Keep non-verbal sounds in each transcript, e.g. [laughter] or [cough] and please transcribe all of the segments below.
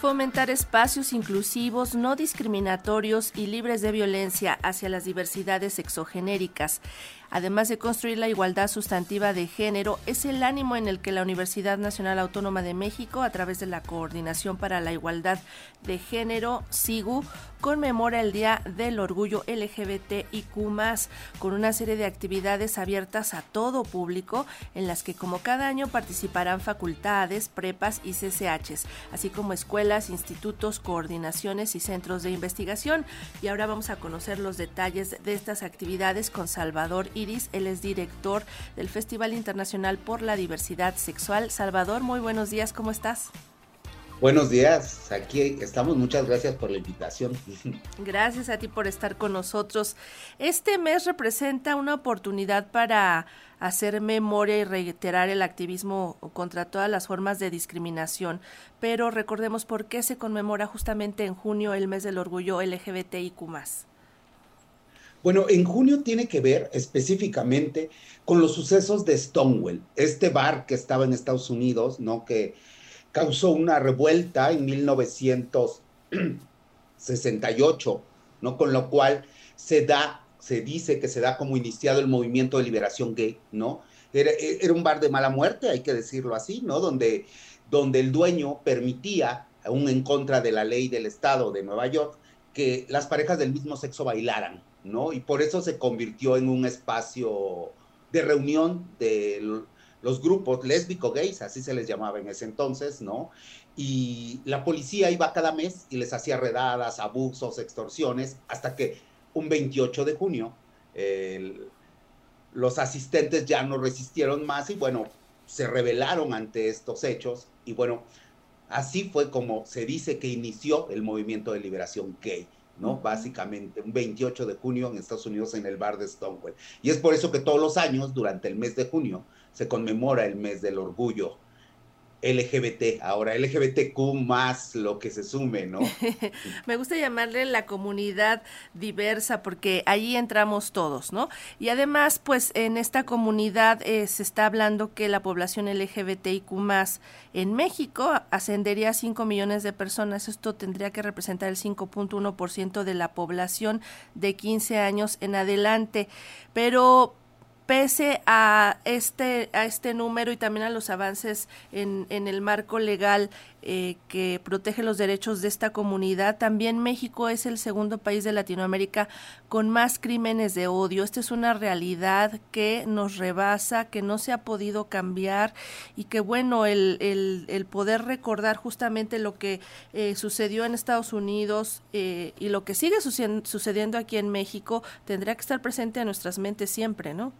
Fomentar espacios inclusivos, no discriminatorios y libres de violencia hacia las diversidades sexogenéricas además de construir la igualdad sustantiva de género, es el ánimo en el que la Universidad Nacional Autónoma de México, a través de la Coordinación para la Igualdad de Género, SIGU, conmemora el Día del Orgullo LGBTIQ, con una serie de actividades abiertas a todo público, en las que, como cada año, participarán facultades, prepas y CCHs, así como escuelas, institutos, coordinaciones y centros de investigación. Y ahora vamos a conocer los detalles de estas actividades con Salvador Iris, él es director del Festival Internacional por la Diversidad Sexual. Salvador, muy buenos días, ¿cómo estás? Buenos días, aquí estamos. Muchas gracias por la invitación. [laughs] Gracias a ti por estar con nosotros. Este mes representa una oportunidad para hacer memoria y reiterar el activismo contra todas las formas de discriminación, pero recordemos por qué se conmemora justamente en junio el mes del orgullo LGBTIQ. Bueno, en junio tiene que ver específicamente con los sucesos de Stonewall, este bar que estaba en Estados Unidos, ¿no? Que causó una revuelta en 1968, ¿no? Con lo cual se da, se dice que se da como iniciado el movimiento de liberación gay, ¿no? Era, un bar de mala muerte, hay que decirlo así, ¿no? Donde, donde el dueño permitía, aún en contra de la ley del Estado de Nueva York, que las parejas del mismo sexo bailaran, ¿no? Y por eso se convirtió en un espacio de reunión de los grupos lésbico-gays, así se les llamaba en ese entonces, ¿no? Y la policía iba cada mes y les hacía redadas, abusos, extorsiones, hasta que un 28 de junio los asistentes ya no resistieron más y bueno, se rebelaron ante estos hechos y bueno, así fue como se dice que inició el movimiento de liberación gay. ¿No? Básicamente, un 28 de junio en Estados Unidos en el bar de Stonewall. Y es por eso que todos los años, durante el mes de junio, se conmemora el mes del orgullo LGBT, ahora LGBTQ más lo que se sume, ¿no? [laughs] Me gusta llamarle la comunidad diversa porque ahí entramos todos, ¿no? Y además, pues en esta comunidad eh, se está hablando que la población LGBTIQ más en México ascendería a 5 millones de personas. Esto tendría que representar el 5.1% de la población de 15 años en adelante. Pero pese a este, a este número y también a los avances en, en el marco legal eh, que protege los derechos de esta comunidad, también México es el segundo país de Latinoamérica con más crímenes de odio. Esta es una realidad que nos rebasa, que no se ha podido cambiar y que bueno, el, el, poder recordar justamente lo que eh, sucedió en Estados Unidos eh, y lo que sigue sucediendo aquí en México tendría que estar presente en nuestras mentes siempre, ¿no?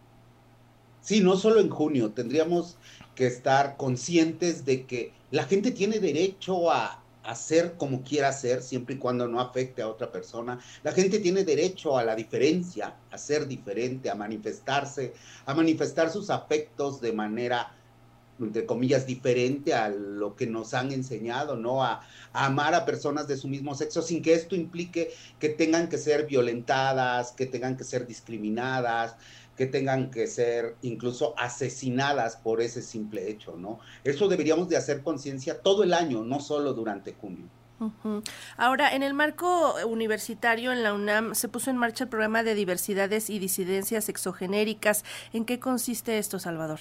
Sí, no solo en junio, tendríamos que estar conscientes de que la gente tiene derecho a hacer como quiera hacer, siempre y cuando no afecte a otra persona. La gente tiene derecho a la diferencia, a ser diferente, a manifestarse, a manifestar sus afectos de manera entre comillas, diferente a lo que nos han enseñado, ¿no? A, a, amar a personas de su mismo sexo sin que esto implique que tengan que ser violentadas, que tengan que ser discriminadas, que tengan que ser incluso asesinadas por ese simple hecho, ¿no? Eso deberíamos de hacer conciencia todo el año, no solo durante junio. Ahora, en el marco universitario en la UNAM se puso en marcha el programa de diversidades y disidencias exogenéricas. ¿En qué consiste esto, Salvador?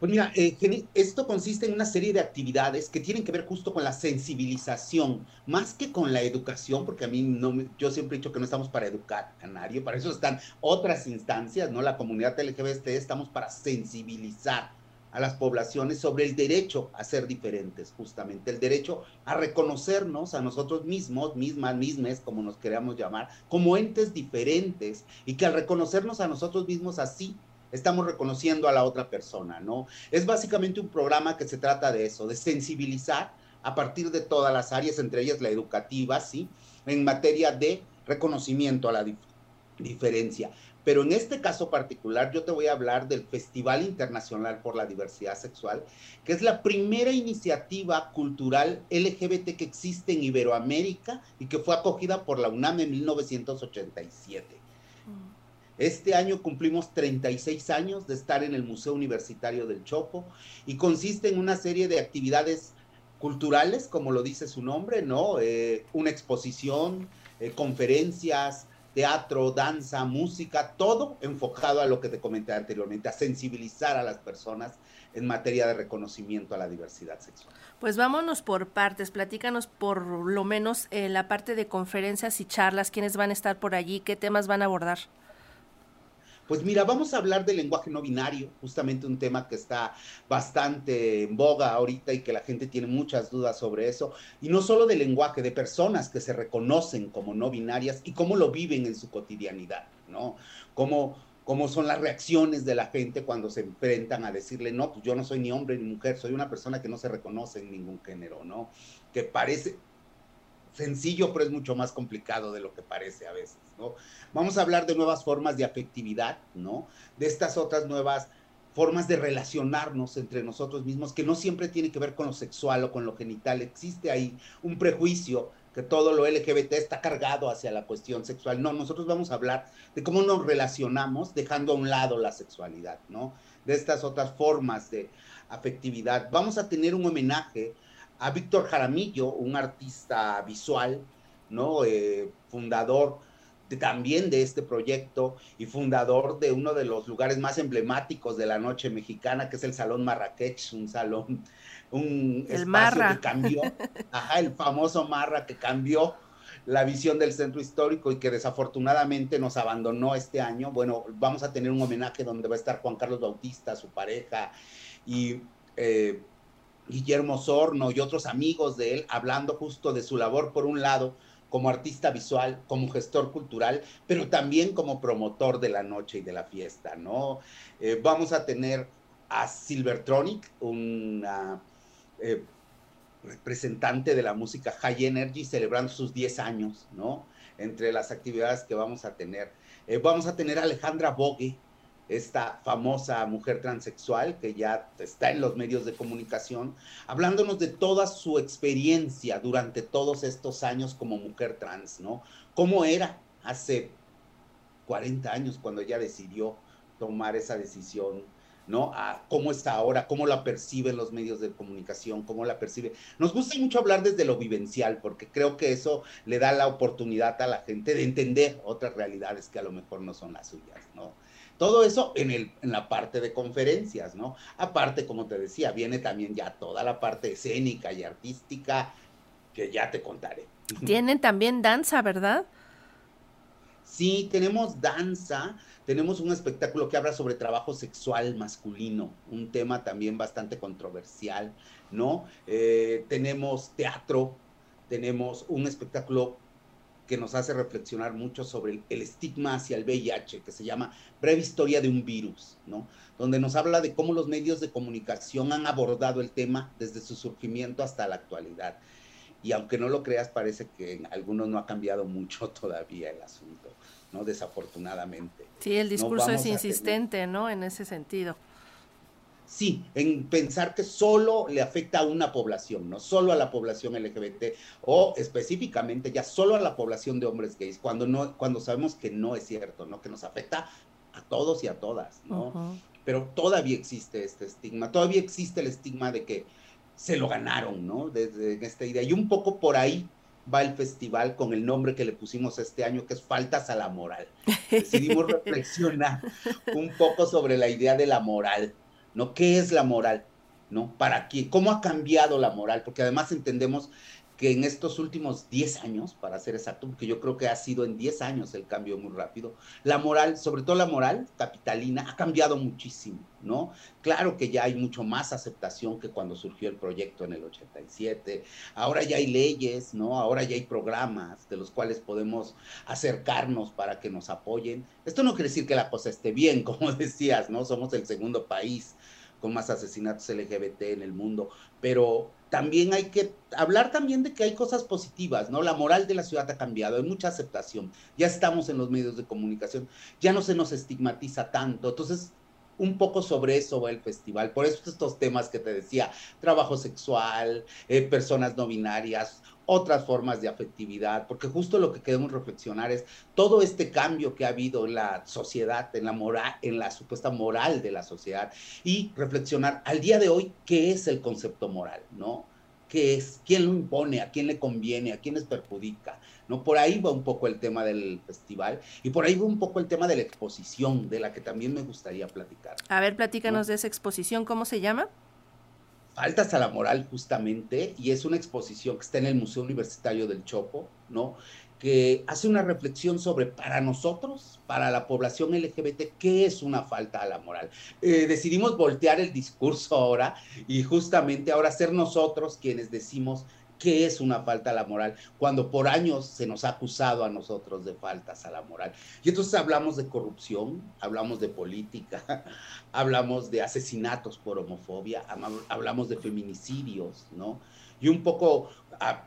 Pues mira, eh, esto consiste en una serie de actividades que tienen que ver justo con la sensibilización, más que con la educación, porque a mí no, yo siempre he dicho que no estamos para educar a nadie, para eso están otras instancias, ¿no? La comunidad LGBT estamos para sensibilizar a las poblaciones sobre el derecho a ser diferentes, justamente, el derecho a reconocernos a nosotros mismos, mismas, mismes, como nos queramos llamar, como entes diferentes, y que al reconocernos a nosotros mismos así, estamos reconociendo a la otra persona, ¿no? Es básicamente un programa que se trata de eso, de sensibilizar a partir de todas las áreas, entre ellas la educativa, ¿sí? En materia de reconocimiento a la diferencia. Pero en este caso particular yo te voy a hablar del Festival Internacional por la Diversidad Sexual, que es la primera iniciativa cultural LGBT que existe en Iberoamérica y que fue acogida por la UNAM en 1987. Este año cumplimos 36 años de estar en el Museo Universitario del Chopo y consiste en una serie de actividades culturales, como lo dice su nombre, ¿no? Eh, una exposición, eh, conferencias, teatro, danza, música, todo enfocado a lo que te comenté anteriormente, a sensibilizar a las personas en materia de reconocimiento a la diversidad sexual. Pues vámonos por partes, platícanos por lo menos en la parte de conferencias y charlas, quiénes van a estar por allí, qué temas van a abordar. Pues mira, vamos a hablar del lenguaje no binario, justamente un tema que está bastante en boga ahorita y que la gente tiene muchas dudas sobre eso. Y no solo del lenguaje, de personas que se reconocen como no binarias y cómo lo viven en su cotidianidad, ¿no? Cómo, cómo son las reacciones de la gente cuando se enfrentan a decirle, no, pues yo no soy ni hombre ni mujer, soy una persona que no se reconoce en ningún género, ¿no? Que parece, sencillo, pero es mucho más complicado de lo que parece a veces, Vamos a hablar de nuevas formas de afectividad, ¿no? De estas otras nuevas formas de relacionarnos entre nosotros mismos, que no siempre tiene que ver con lo sexual o con lo genital. Existe ahí un prejuicio que todo lo LGBT está cargado hacia la cuestión sexual. No, nosotros vamos a hablar de cómo nos relacionamos dejando a un lado la sexualidad, ¿no? De estas otras formas de afectividad. Vamos a tener un homenaje a Víctor Jaramillo, un artista visual, ¿no? Eh, fundador también de este proyecto y fundador de uno de los lugares más emblemáticos de la noche mexicana, que es el Salón Marrakech, un salón, un espacio que cambió, ajá, el famoso Marra que cambió la visión del centro histórico y que desafortunadamente nos abandonó este año. Bueno, vamos a tener un homenaje donde va a estar Juan Carlos Bautista, su pareja, y eh, Guillermo Sorno y otros amigos de él, hablando justo de su labor, por un lado, como artista visual, como gestor cultural, pero también como promotor de la noche y de la fiesta, ¿no? Eh, vamos a tener a Silvertronic, una eh, representante de la música High Energy, celebrando sus 10 años, ¿no? Entre las actividades que vamos a tener. Eh, vamos a tener a Alejandra Bogue, esta famosa mujer transexual que ya está en los medios de comunicación, hablándonos de toda su experiencia durante todos estos años como mujer trans, ¿no? ¿Cómo era hace 40 años cuando ella decidió tomar esa decisión, ¿no? A cómo está ahora, cómo la perciben los medios de comunicación, cómo la percibe. Nos gusta mucho hablar desde lo vivencial, porque creo que eso le da la oportunidad a la gente de entender otras realidades que a lo mejor no son las suyas, ¿no? Todo eso en, el, en la parte de conferencias, ¿no? Aparte, como te decía, viene también ya toda la parte escénica y artística que ya te contaré. [laughs] Tienen también danza, ¿verdad? Sí, tenemos danza, tenemos un espectáculo que habla sobre trabajo sexual masculino, un tema también bastante controversial, ¿no? Eh, tenemos teatro, tenemos un espectáculo que nos hace reflexionar mucho sobre el, estigma hacia el VIH, que se llama Breve Historia de un Virus, ¿no? Donde nos habla de cómo los medios de comunicación han abordado el tema desde su surgimiento hasta la actualidad. Y aunque no lo creas, parece que en algunos no ha cambiado mucho [laughs] todavía el asunto, ¿no? Desafortunadamente. Sí, el discurso es insistente, ¿no? En ese sentido. Sí, en pensar que solo le afecta a una población, no solo a la población LGBT o específicamente ya solo a la población de hombres gays, cuando no, cuando sabemos que no es cierto, ¿no? Que nos afecta a todos y a todas, ¿no? Pero todavía existe este estigma, todavía existe el estigma de que se lo ganaron, ¿no? Desde esta idea. Y un poco por ahí va el festival con el nombre que le pusimos este año, que es Faltas a la Moral. Decidimos [laughs] reflexionar un poco sobre la idea de la moral ¿no? ¿Qué es la moral? ¿No? ¿Para qué? ¿Cómo ha cambiado la moral? Porque además entendemos que en estos últimos 10 años, para ser exacto, porque yo creo que ha sido en 10 años el cambio muy rápido, la moral, sobre todo la moral capitalina, ha cambiado muchísimo, ¿no? Claro que ya hay mucho más aceptación que cuando surgió el proyecto en el 87, ahora ya hay leyes, ¿no? Ahora ya hay programas de los cuales podemos acercarnos para que nos apoyen. Esto no quiere decir que la cosa esté bien, [laughs] como decías, ¿no? Somos el segundo país con más asesinatos LGBT en el mundo, pero también hay que hablar también de que hay cosas positivas, ¿no? La moral de la ciudad ha cambiado, hay mucha aceptación, ya estamos en los medios de comunicación, ya no se nos estigmatiza tanto, entonces un poco sobre eso va el festival. Por eso estos temas que te decía, trabajo sexual, eh, personas no binarias, otras formas de afectividad, porque justo lo que queremos reflexionar es todo este cambio que ha habido en la sociedad, en la moral, en la supuesta moral de la sociedad, y reflexionar al día de hoy qué es el concepto moral, ¿no? ¿Qué es? ¿Quién lo impone? ¿A quién le conviene? ¿A quién les perjudica? ¿No? Por ahí va un poco el tema del festival y por ahí va un poco el tema de la exposición, de la que también me gustaría platicar. A ver, platícanos de esa exposición, ¿cómo se llama? Faltas a la moral justamente, y es una exposición que está en el Museo Universitario del Chopo, ¿no? Que hace una reflexión sobre para nosotros, para la población LGBT, qué es una falta a la moral. Eh, decidimos voltear el discurso ahora y justamente ahora ser nosotros quienes decimos qué es una falta a la moral, cuando por años se nos ha acusado a nosotros de faltas a la moral. Y entonces hablamos de corrupción, hablamos de política, [laughs] hablamos de asesinatos por homofobia, hablamos de feminicidios, ¿no? Y un poco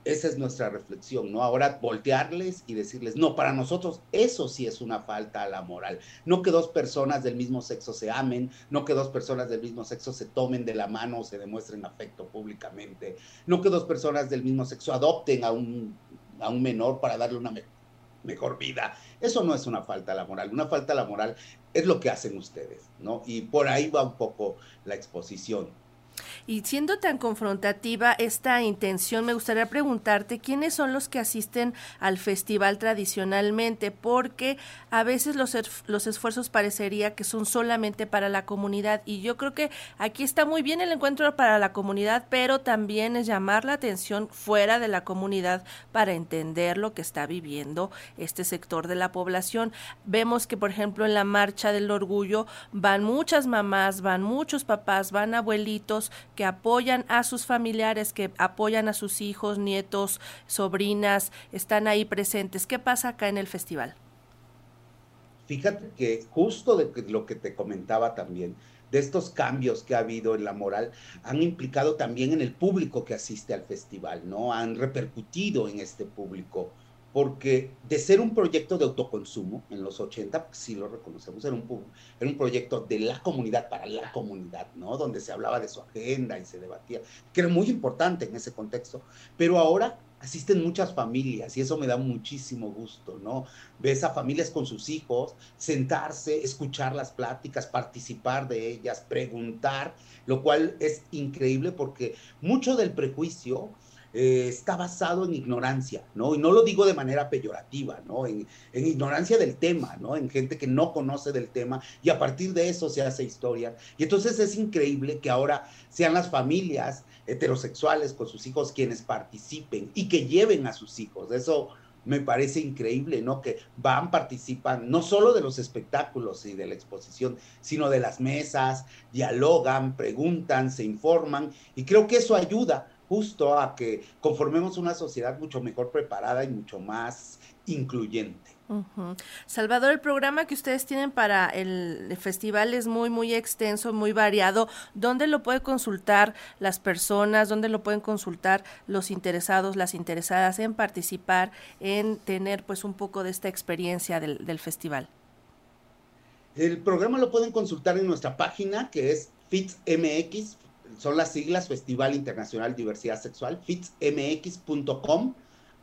esa es nuestra reflexión, ¿no? Ahora voltearles y decirles, no, para nosotros eso sí es una falta a la moral. No que dos personas del mismo sexo se amen, no que dos personas del mismo sexo se tomen de la mano o se demuestren afecto públicamente, no que dos personas del mismo sexo adopten a un, a un menor para darle una mejor vida. Eso no es una falta a la moral. Una falta a la moral es lo que hacen ustedes, ¿no? Y por ahí va un poco la exposición. Y siendo tan confrontativa esta intención, me gustaría preguntarte quiénes son los que asisten al festival tradicionalmente, porque a veces los, los esfuerzos parecería que son solamente para la comunidad y yo creo que aquí está muy bien el encuentro para la comunidad, pero también es llamar la atención fuera de la comunidad para entender lo que está viviendo este sector de la población. Vemos que, por ejemplo, en la marcha del orgullo van muchas mamás, van muchos papás, van abuelitos, que apoyan a sus familiares, que apoyan a sus hijos, nietos, sobrinas, están ahí presentes. ¿Qué pasa acá en el festival? Fíjate que justo de lo que te comentaba también, de estos cambios que ha habido en la moral, han implicado también en el público que asiste al festival, ¿no? Han repercutido en este público porque de ser un proyecto de autoconsumo en los 80, si lo reconocemos, era un, era un proyecto de la comunidad para la comunidad, ¿no? Donde se hablaba de su agenda y se debatía, que era muy importante en ese contexto, pero ahora asisten muchas familias y eso me da muchísimo gusto, ¿no? Ves a familias con sus hijos, sentarse, escuchar las pláticas, participar de ellas, preguntar, lo cual es increíble porque mucho del prejuicio eh, está basado en ignorancia, ¿no? Y no lo digo de manera peyorativa, ¿no? En, en, ignorancia del tema, ¿no? En gente que no conoce del tema y a partir de eso se hace historia. Y entonces es increíble que ahora sean las familias heterosexuales con sus hijos quienes participen y que lleven a sus hijos. Eso me parece increíble, ¿no? Que van, participan, no solo de los espectáculos y de la exposición, sino de las mesas, dialogan, preguntan, se informan, y creo que eso ayuda justo a que conformemos una sociedad mucho mejor preparada y mucho más incluyente. Salvador, el programa que ustedes tienen para el festival es muy, muy extenso, muy variado. ¿Dónde lo pueden consultar las personas? ¿Dónde lo pueden consultar los interesados, las interesadas en participar, en tener pues un poco de esta experiencia del, del festival? El programa lo pueden consultar en nuestra página que es FITSMX, son las siglas Festival Internacional Diversidad Sexual, fitsmx.com.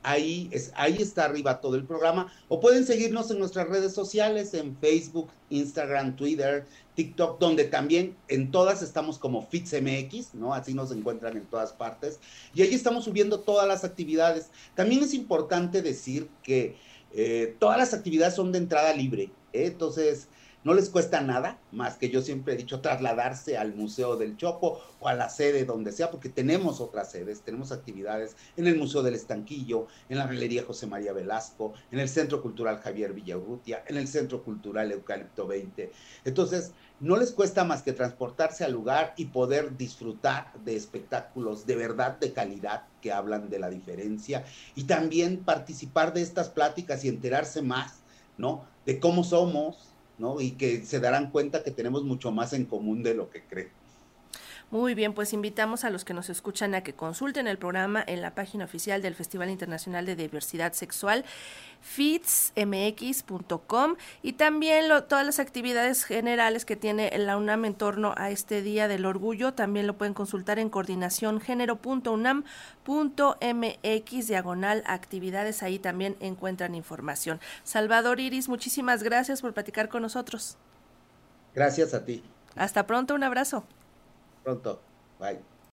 Ahí, es, ahí está arriba todo el programa. O pueden seguirnos en nuestras redes sociales, en Facebook, Instagram, Twitter, TikTok, donde también en todas estamos como FitsMX, ¿no? Así nos encuentran en todas partes. Y ahí estamos subiendo todas las actividades. También es importante decir que eh, todas las actividades son de entrada libre. ¿eh? Entonces, no les cuesta nada, más que yo siempre he dicho trasladarse al Museo del Chopo o a la sede donde sea, porque tenemos otras sedes, tenemos actividades en el Museo del Estanquillo, en la Galería José María Velasco, en el Centro Cultural Javier Villaurrutia, en el Centro Cultural Eucalipto 20. Entonces, no les cuesta más que transportarse al lugar y poder disfrutar de espectáculos de verdad de calidad que hablan de la diferencia y también participar de estas pláticas y enterarse más, ¿no? De cómo somos, ¿no? Y que se darán cuenta que tenemos mucho más en común de lo que creen. Muy bien, pues invitamos a los que nos escuchan a que consulten el programa en la página oficial del Festival Internacional de Diversidad Sexual fitsmx.com y también todas las actividades generales que tiene la UNAM en torno a este Día del Orgullo también lo pueden consultar en coordinacióngénero.unam.mx diagonal actividades ahí también encuentran información. Salvador Iris, muchísimas gracias por platicar con nosotros. Gracias a ti. Hasta pronto, un abrazo. Pronto. Bye.